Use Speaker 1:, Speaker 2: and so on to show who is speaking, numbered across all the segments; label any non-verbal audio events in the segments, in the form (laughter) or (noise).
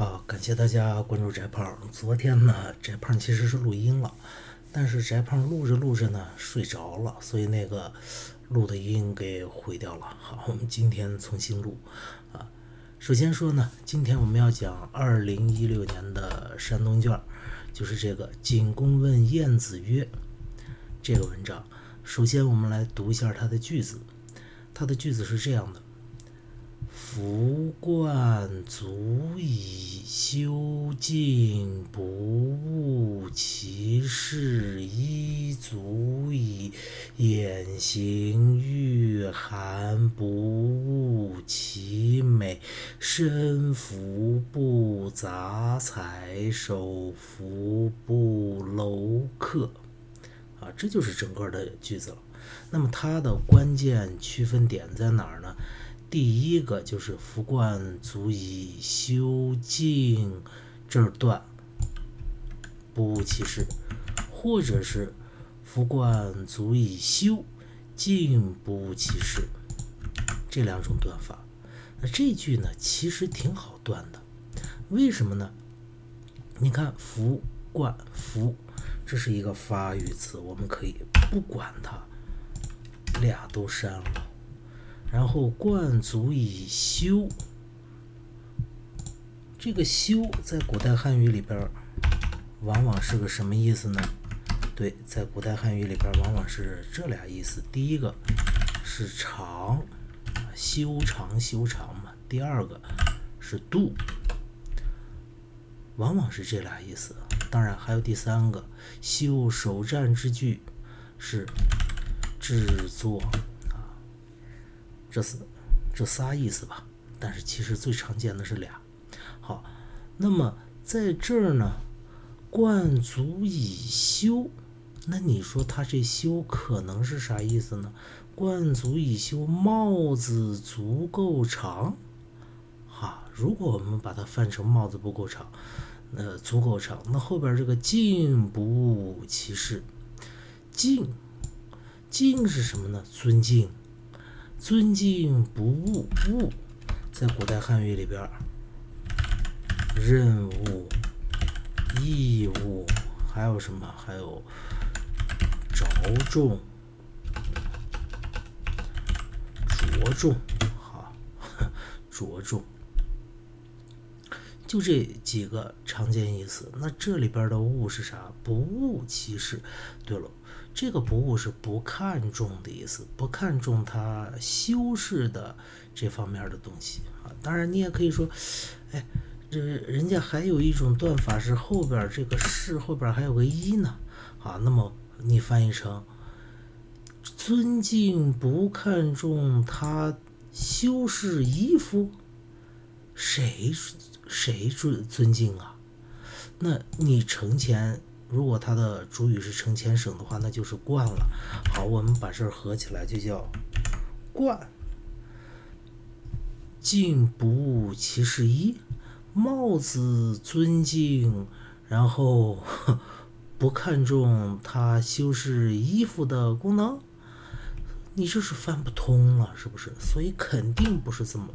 Speaker 1: 啊，感谢大家关注翟胖。昨天呢，翟胖其实是录音了，但是翟胖录着录着呢睡着了，所以那个录的音给毁掉了。好，我们今天重新录啊。首先说呢，今天我们要讲二零一六年的山东卷，就是这个“景公问晏子曰”这个文章。首先我们来读一下它的句子，它的句子是这样的。福冠足以修静，不误其事；衣足以掩形御寒，不误其美。身服不杂财，手服不镂刻。啊，这就是整个的句子了。那么它的关键区分点在哪儿呢？第一个就是“夫冠足以修静”这儿断，不误其事；或者是“夫冠足以修静，不误其事”这两种断法。那这句呢，其实挺好断的。为什么呢？你看“夫冠”“夫”，这是一个发语词，我们可以不管它，俩都删了。然后冠足以修，这个修在古代汉语里边往往是个什么意思呢？对，在古代汉语里边往往是这俩意思。第一个是长，修长修长嘛。第二个是度，往往是这俩意思。当然还有第三个，修首战之具是制作。这是这仨意思吧？但是其实最常见的是俩。好，那么在这儿呢，冠足以修，那你说他这修可能是啥意思呢？冠足以修，帽子足够长。哈，如果我们把它翻成帽子不够长，呃，足够长，那后边这个敬不其事，敬敬是什么呢？尊敬。尊敬不误误，在古代汉语里边，任务、义务，还有什么？还有着重、着重，好，(laughs) 着重，就这几个常见意思。那这里边的误是啥？不误其事。对了。这个不误是不看重的意思，不看重他修饰的这方面的东西啊。当然，你也可以说，哎，这人家还有一种断法是后边这个是后边还有个一呢啊。那么你翻译成尊敬不看重他修饰衣服，谁谁尊尊敬啊？那你成前。如果它的主语是成前省的话，那就是冠了。好，我们把这儿合起来就叫冠。敬不误其事衣，帽子尊敬，然后 (laughs) 不看重它修饰衣服的功能，你这是翻不通了，是不是？所以肯定不是这么，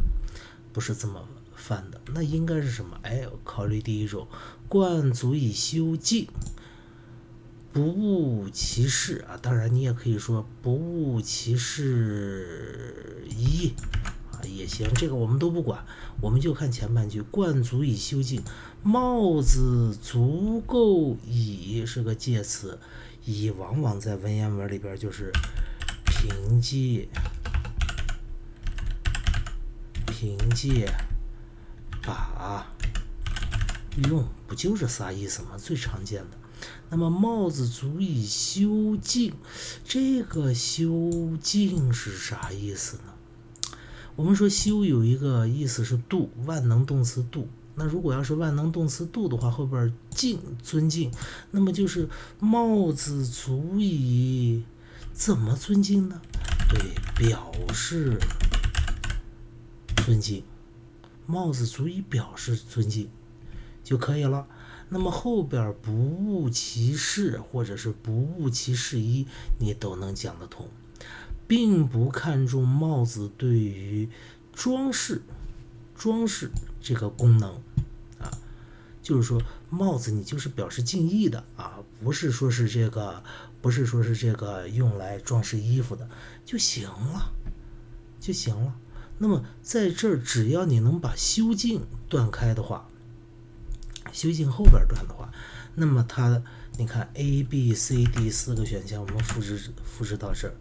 Speaker 1: 不是这么犯的。那应该是什么？哎，考虑第一种，冠足以修静。不误其事啊，当然你也可以说不误其事一啊，也行。这个我们都不管，我们就看前半句。冠足以修静，帽子足够以是个介词，以往往在文言文里边就是凭借，凭借把用，不就是仨意思吗？最常见的。那么帽子足以修静，这个修静是啥意思呢？我们说修有一个意思是度，万能动词度。那如果要是万能动词度的话，后边敬尊敬，那么就是帽子足以怎么尊敬呢？对，表示尊敬，帽子足以表示尊敬就可以了。那么后边不误其事，或者是不误其事一，你都能讲得通，并不看重帽子对于装饰、装饰这个功能啊。就是说帽子你就是表示敬意的啊，不是说是这个，不是说是这个用来装饰衣服的就行了，就行了。那么在这儿，只要你能把修静断开的话，修静后边断的话，那么它，你看 A、B、C、D 四个选项，我们复制复制到这儿。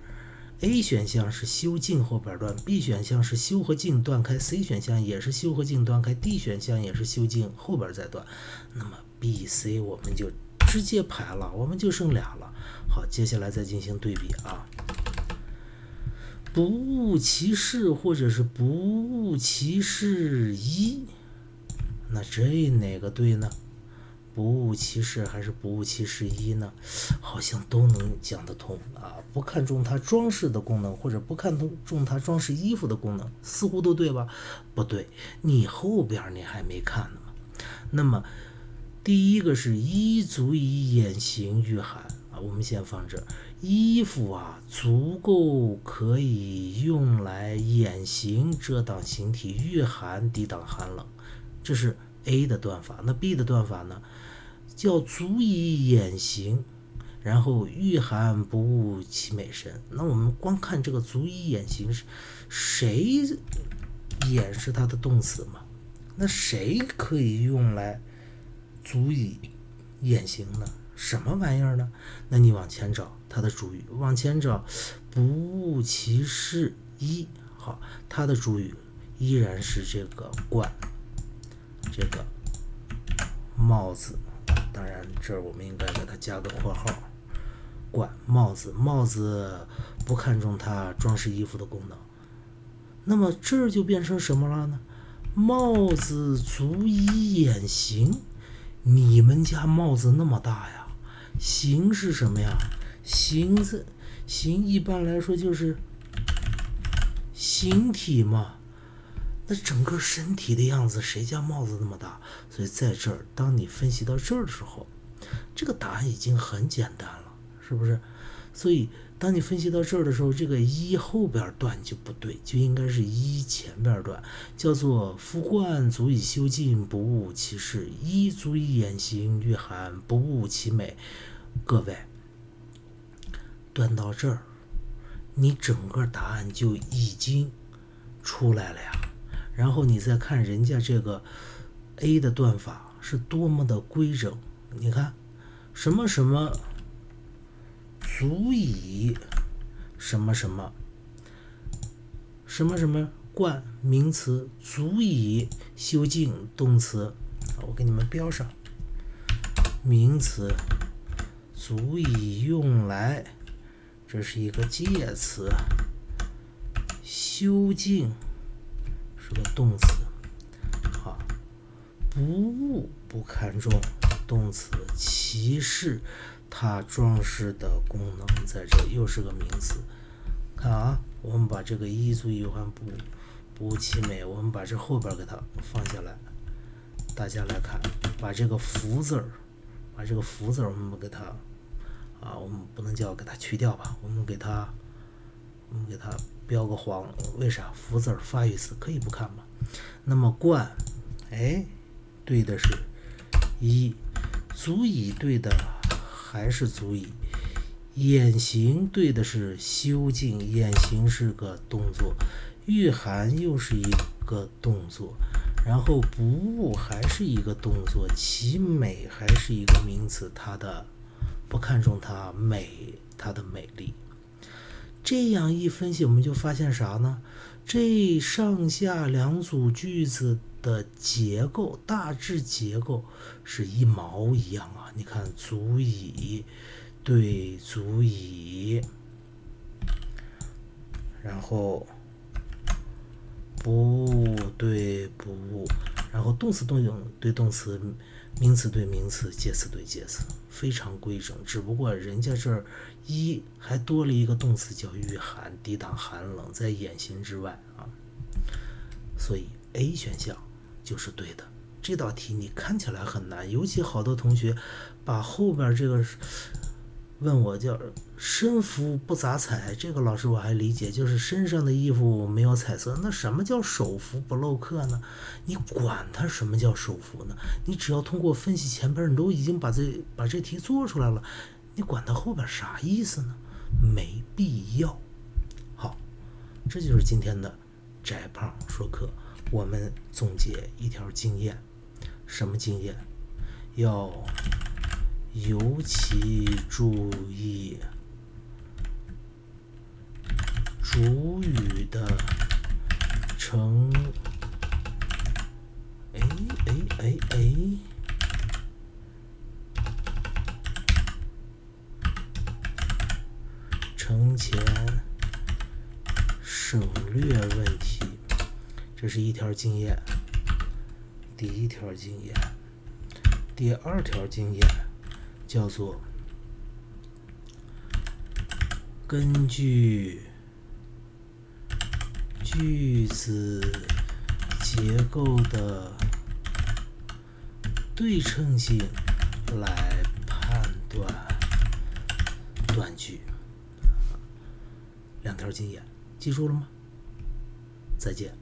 Speaker 1: A 选项是修静后边断，B 选项是修和静断开，C 选项也是修和静断开，D 选项也是修静后边再断。那么 B、C 我们就直接排了，我们就剩俩了。好，接下来再进行对比啊。不误其事，或者是不误其事一，那这哪个对呢？不误其事还是不误其事一呢？好像都能讲得通啊！不看重它装饰的功能，或者不看重它装饰衣服的功能，似乎都对吧？不对，你后边你还没看呢嘛。那么第一个是衣足以掩形御寒啊，我们先放这。衣服啊，足够可以用来掩形、遮挡形体、御寒、抵挡寒冷，这是 A 的断法。那 B 的断法呢？叫足以掩形，然后御寒不误其美身。那我们光看这个足以掩形谁掩是它的动词嘛？那谁可以用来足以掩形呢？什么玩意儿呢？那你往前找它的主语，往前找，不误其事一。好，它的主语依然是这个冠，这个帽子。当然，这儿我们应该给它加个括号，冠帽子，帽子不看重它装饰衣服的功能。那么这儿就变成什么了呢？帽子足以掩形。你们家帽子那么大呀？形是什么呀？形字形一般来说就是形体嘛。那整个身体的样子，谁家帽子那么大？所以在这儿，当你分析到这儿的时候，这个答案已经很简单了，是不是？所以当你分析到这儿的时候，这个一后边断就不对，就应该是一前边断，叫做夫冠足以修静，不误其事；衣足以掩形御寒，不误其美。各位，断到这儿，你整个答案就已经出来了呀。然后你再看人家这个 A 的断法是多么的规整，你看什么什么足以什么什么什么什么冠名词足以修静动词，我给你们标上名词。足以用来，这是一个介词。修静是个动词，好，不误不看重动词，其事它装饰的功能在这又是个名词。看啊，我们把这个一足一环不不误其美，我们把这后边给它放下来。大家来看，把这个福字儿，把这个福字儿，我们给它。啊，我们不能叫给它去掉吧？我们给它，我们给它标个黄，为啥？福字儿发语词可以不看吗？那么冠，哎，对的是一，足以对的还是足以？眼形对的是修静，眼形是个动作，御寒又是一个动作，然后不误还是一个动作，其美还是一个名词，它的。不看重它美，它的美丽。这样一分析，我们就发现啥呢？这上下两组句子的结构，大致结构是一毛一样啊。你看，足以对足以，然后不对不，然后动词动用对动词。名词对名词，介词对介词，非常规整。只不过人家这儿一还多了一个动词叫御寒，抵挡寒冷，在眼形之外啊。所以 A 选项就是对的。这道题你看起来很难，尤其好多同学把后边这个问我叫身服不杂彩，这个老师我还理解，就是身上的衣服没有彩色。那什么叫手服不露客呢？你管它什么叫手服呢？你只要通过分析前边，你都已经把这把这题做出来了，你管它后边啥意思呢？没必要。好，这就是今天的翟胖说课。我们总结一条经验，什么经验？要尤其注意主语的成，哎哎哎哎，承前省略问题，这是一条经验。第一条经验，第二条经验叫做根据句子结构的对称性来判断断句。两条经验，记住了吗？再见。